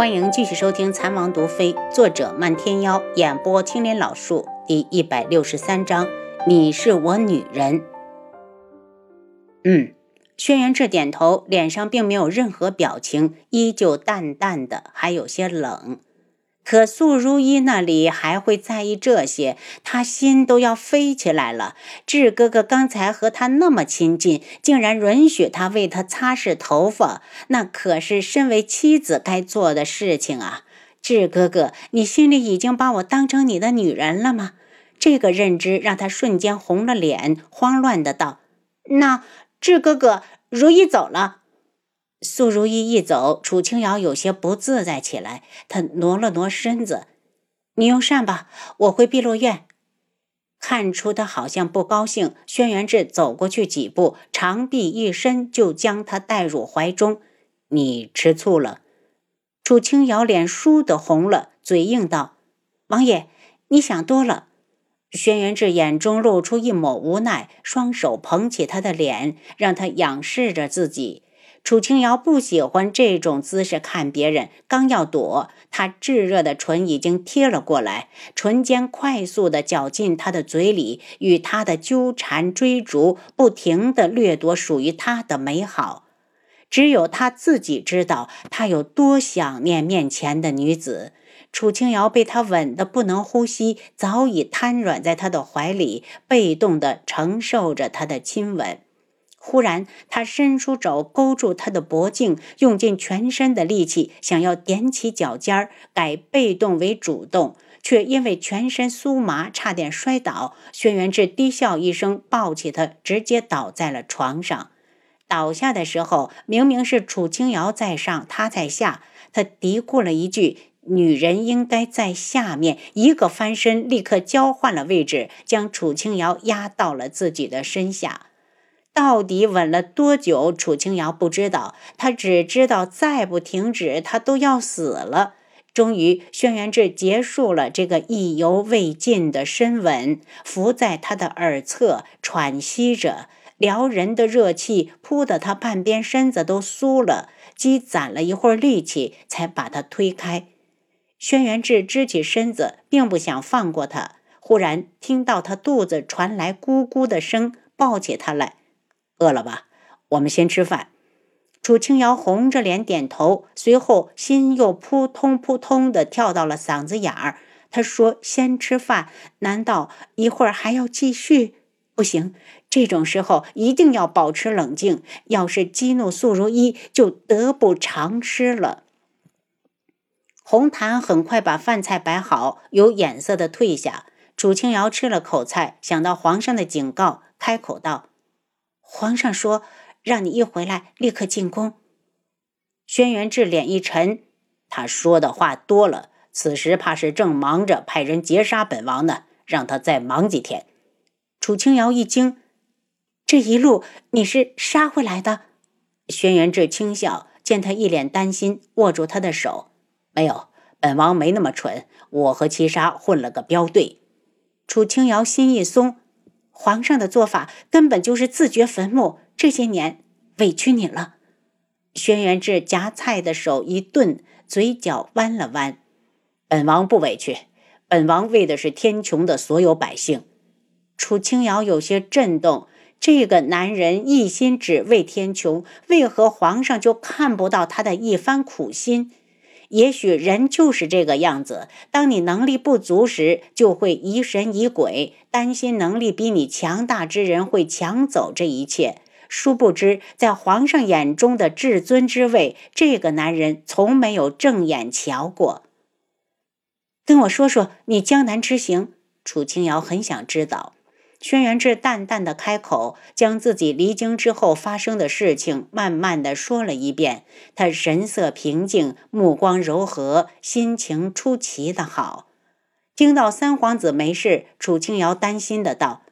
欢迎继续收听《残王毒妃》，作者漫天妖，演播青莲老树，第一百六十三章。你是我女人。嗯，轩辕志点头，脸上并没有任何表情，依旧淡淡的，还有些冷。可素如意那里还会在意这些？他心都要飞起来了。智哥哥刚才和他那么亲近，竟然允许他为他擦拭头发，那可是身为妻子该做的事情啊！智哥哥，你心里已经把我当成你的女人了吗？这个认知让他瞬间红了脸，慌乱的道：“那智哥哥，如意走了。”苏如意一走，楚清瑶有些不自在起来。她挪了挪身子：“你用膳吧，我回碧落院。”看出他好像不高兴，轩辕志走过去几步，长臂一伸，就将他带入怀中。“你吃醋了？”楚清瑶脸倏地红了，嘴硬道：“王爷，你想多了。”轩辕志眼中露出一抹无奈，双手捧起他的脸，让他仰视着自己。楚清瑶不喜欢这种姿势看别人，刚要躲，她炙热的唇已经贴了过来，唇尖快速的绞进他的嘴里，与他的纠缠追逐，不停的掠夺属于他的美好。只有他自己知道，他有多想念面前的女子。楚清瑶被他吻得不能呼吸，早已瘫软在他的怀里，被动地承受着他的亲吻。忽然，他伸出手勾住她的脖颈，用尽全身的力气想要踮起脚尖儿，改被动为主动，却因为全身酥麻，差点摔倒。轩辕志低笑一声，抱起他，直接倒在了床上。倒下的时候，明明是楚清瑶在上，他在下。他嘀咕了一句：“女人应该在下面。”一个翻身，立刻交换了位置，将楚清瑶压到了自己的身下。到底吻了多久？楚清瑶不知道，他只知道再不停止，他都要死了。终于，轩辕志结束了这个意犹未尽的深吻，伏在他的耳侧喘息着，撩人的热气扑得他半边身子都酥了，积攒了一会儿力气，才把他推开。轩辕志支起身子，并不想放过他。忽然听到他肚子传来咕咕的声，抱起他来。饿了吧？我们先吃饭。楚清瑶红着脸点头，随后心又扑通扑通的跳到了嗓子眼儿。他说：“先吃饭，难道一会儿还要继续？不行，这种时候一定要保持冷静。要是激怒素如一，就得不偿失了。”红檀很快把饭菜摆好，有眼色的退下。楚清瑶吃了口菜，想到皇上的警告，开口道。皇上说：“让你一回来立刻进宫。”轩辕志脸一沉，他说的话多了，此时怕是正忙着派人劫杀本王呢，让他再忙几天。楚清瑶一惊：“这一路你是杀回来的？”轩辕志轻笑，见他一脸担心，握住他的手：“没有，本王没那么蠢，我和七杀混了个镖队。”楚清瑶心一松。皇上的做法根本就是自掘坟墓，这些年委屈你了。轩辕志夹菜的手一顿，嘴角弯了弯。本王不委屈，本王为的是天穹的所有百姓。楚清瑶有些震动，这个男人一心只为天穹，为何皇上就看不到他的一番苦心？也许人就是这个样子，当你能力不足时，就会疑神疑鬼，担心能力比你强大之人会抢走这一切。殊不知，在皇上眼中的至尊之位，这个男人从没有正眼瞧过。跟我说说你江南之行，楚清瑶很想知道。轩辕志淡淡的开口，将自己离京之后发生的事情慢慢的说了一遍。他神色平静，目光柔和，心情出奇的好。听到三皇子没事，楚清瑶担心的道：“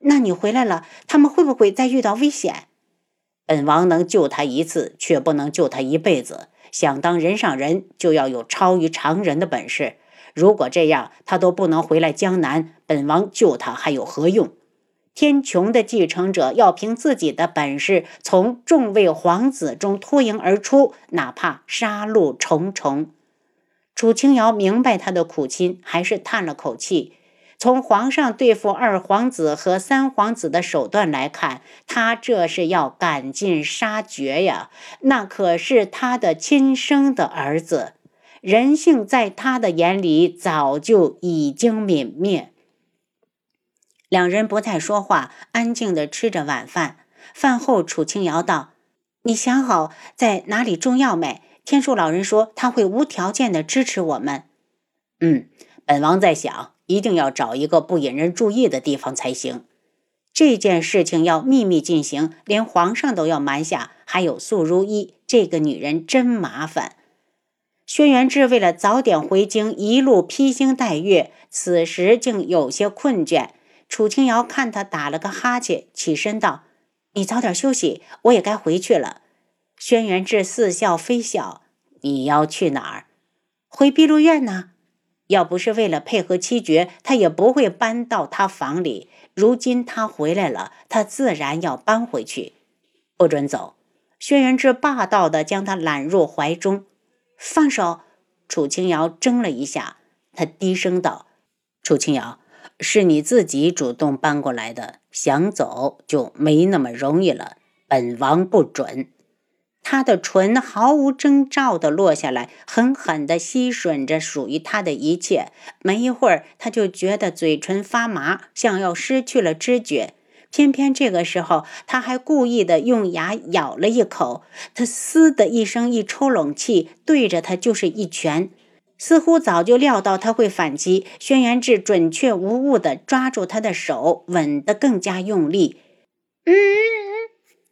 那你回来了，他们会不会再遇到危险？”本王能救他一次，却不能救他一辈子。想当人上人，就要有超于常人的本事。如果这样，他都不能回来江南，本王救他还有何用？天穹的继承者要凭自己的本事，从众位皇子中脱颖而出，哪怕杀戮重重。楚清瑶明白他的苦心，还是叹了口气。从皇上对付二皇子和三皇子的手段来看，他这是要赶尽杀绝呀！那可是他的亲生的儿子，人性在他的眼里早就已经泯灭。两人不再说话，安静的吃着晚饭。饭后，楚清瑶道：“你想好在哪里种药没？天树老人说他会无条件的支持我们。”“嗯，本王在想。”一定要找一个不引人注意的地方才行。这件事情要秘密进行，连皇上都要瞒下。还有素如意这个女人真麻烦。轩辕志为了早点回京，一路披星戴月，此时竟有些困倦。楚清瑶看他打了个哈欠，起身道：“你早点休息，我也该回去了。”轩辕志似笑非笑：“你要去哪儿？回碧露院呢？”要不是为了配合七绝，他也不会搬到他房里。如今他回来了，他自然要搬回去。不准走！轩辕志霸道地将他揽入怀中。放手！楚清瑶怔了一下，他低声道：“楚清瑶，是你自己主动搬过来的，想走就没那么容易了。本王不准。”他的唇毫无征兆地落下来，狠狠地吸吮着属于他的一切。没一会儿，他就觉得嘴唇发麻，像要失去了知觉。偏偏这个时候，他还故意的用牙咬了一口。他“嘶”的一声，一抽冷气，对着他就是一拳。似乎早就料到他会反击，轩辕志准确无误的抓住他的手，吻得更加用力。嗯。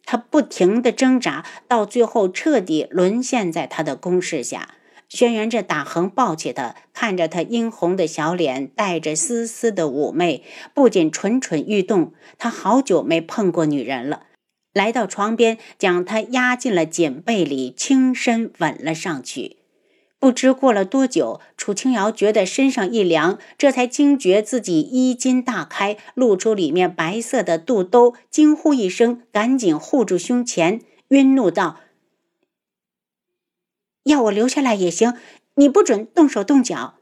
他不停的挣扎，到最后彻底沦陷在他的攻势下。轩辕志打横抱起他，看着他殷红的小脸，带着丝丝的妩媚，不仅蠢蠢欲动。他好久没碰过女人了，来到床边，将她压进了锦被里，轻身吻了上去。不知过了多久，楚清瑶觉得身上一凉，这才惊觉自己衣襟大开，露出里面白色的肚兜，惊呼一声，赶紧护住胸前，晕怒道：“要我留下来也行，你不准动手动脚。”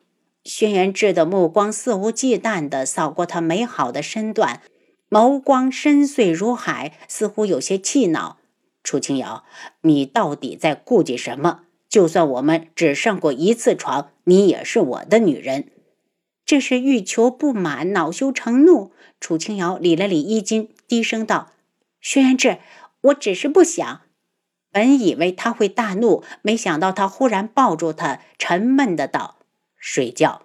轩辕志的目光肆无忌惮地扫过她美好的身段，眸光深邃如海，似乎有些气恼。楚清瑶，你到底在顾忌什么？就算我们只上过一次床，你也是我的女人。这是欲求不满，恼羞成怒。楚清瑶理了理衣襟，低声道：“轩辕志，我只是不想。”本以为他会大怒，没想到他忽然抱住他，沉闷的道：“睡觉。”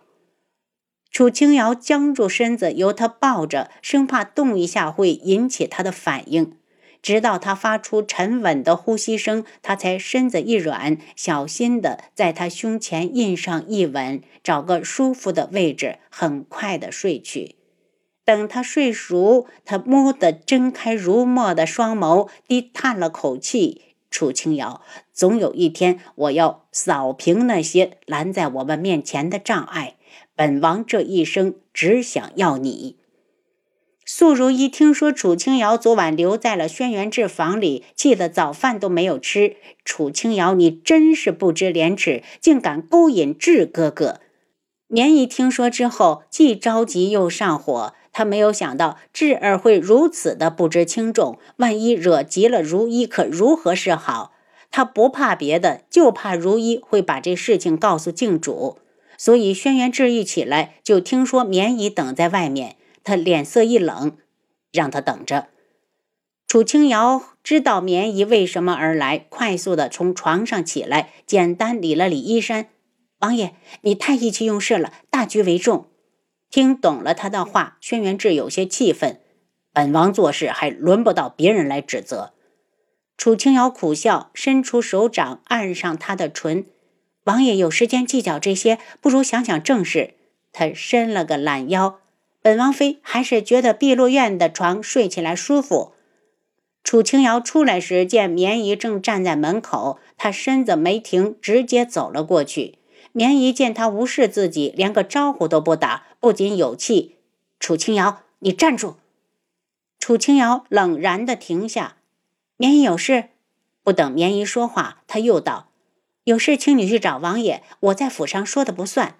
楚清瑶僵住身子，由他抱着，生怕动一下会引起他的反应。直到他发出沉稳的呼吸声，他才身子一软，小心的在他胸前印上一吻，找个舒服的位置，很快的睡去。等他睡熟，他蓦地睁开如墨的双眸，低叹了口气：“楚清瑶，总有一天，我要扫平那些拦在我们面前的障碍。本王这一生只想要你。”素如一听说楚清瑶昨晚留在了轩辕志房里，气得早饭都没有吃。楚清瑶，你真是不知廉耻，竟敢勾引志哥哥！绵一听说之后，既着急又上火。他没有想到智儿会如此的不知轻重，万一惹急了如一，可如何是好？他不怕别的，就怕如一会把这事情告诉静主。所以轩辕志一起来，就听说绵姨等在外面。他脸色一冷，让他等着。楚清瑶知道绵姨为什么而来，快速的从床上起来，简单理了理衣衫。王爷，你太意气用事了，大局为重。听懂了他的话，轩辕志有些气愤。本王做事还轮不到别人来指责。楚清瑶苦笑，伸出手掌按上他的唇。王爷有时间计较这些，不如想想正事。他伸了个懒腰。本王妃还是觉得碧落院的床睡起来舒服。楚清瑶出来时，见绵姨正站在门口，她身子没停，直接走了过去。绵姨见他无视自己，连个招呼都不打，不仅有气：“楚清瑶，你站住！”楚清瑶冷然的停下。绵姨有事？不等绵姨说话，他又道：“有事请你去找王爷，我在府上说的不算。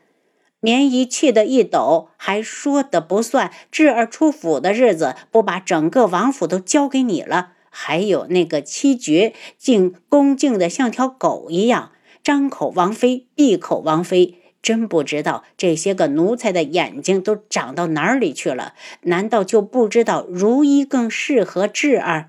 绵姨气得一抖，还说的不算。智儿出府的日子，不把整个王府都交给你了？还有那个七绝，竟恭敬的像条狗一样，张口王妃，闭口王妃。真不知道这些个奴才的眼睛都长到哪里去了？难道就不知道如一更适合智儿？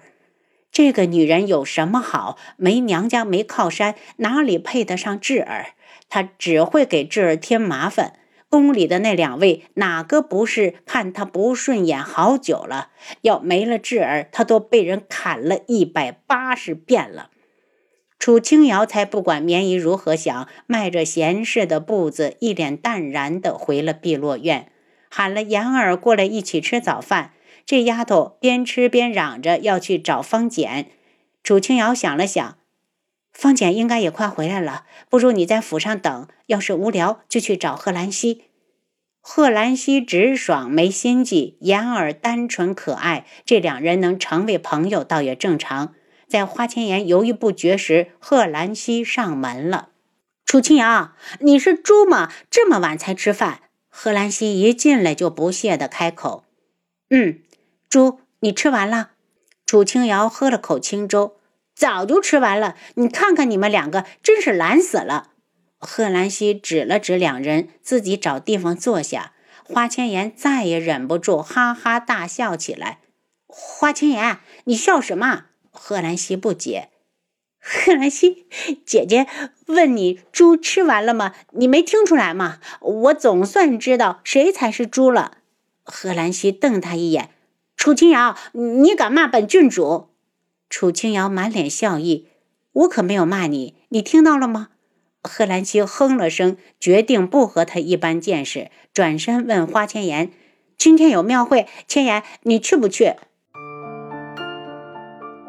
这个女人有什么好？没娘家，没靠山，哪里配得上智儿？她只会给智儿添麻烦。宫里的那两位，哪个不是看她不顺眼好久了？要没了智儿，她都被人砍了一百八十遍了。楚清瑶才不管绵姨如何想，迈着闲适的步子，一脸淡然地回了碧落院，喊了妍儿过来一起吃早饭。这丫头边吃边嚷着要去找方简。楚清瑶想了想。方简应该也快回来了，不如你在府上等。要是无聊，就去找贺兰溪。贺兰溪直爽，没心计；妍儿单纯可爱，这两人能成为朋友，倒也正常。在花千颜犹豫不决时，贺兰溪上门了。楚清瑶，你是猪吗？这么晚才吃饭？贺兰溪一进来就不屑的开口：“嗯，猪，你吃完了？”楚清瑶喝了口清粥。早就吃完了，你看看你们两个，真是懒死了。贺兰溪指了指两人，自己找地方坐下。花千颜再也忍不住，哈哈大笑起来。花千颜，你笑什么？贺兰溪不解。贺兰溪姐姐问你，猪吃完了吗？你没听出来吗？我总算知道谁才是猪了。贺兰溪瞪他一眼。楚清瑶，你敢骂本郡主？楚清瑶满脸笑意，我可没有骂你，你听到了吗？贺兰溪哼了声，决定不和他一般见识，转身问花千颜：“今天有庙会，千颜，你去不去？”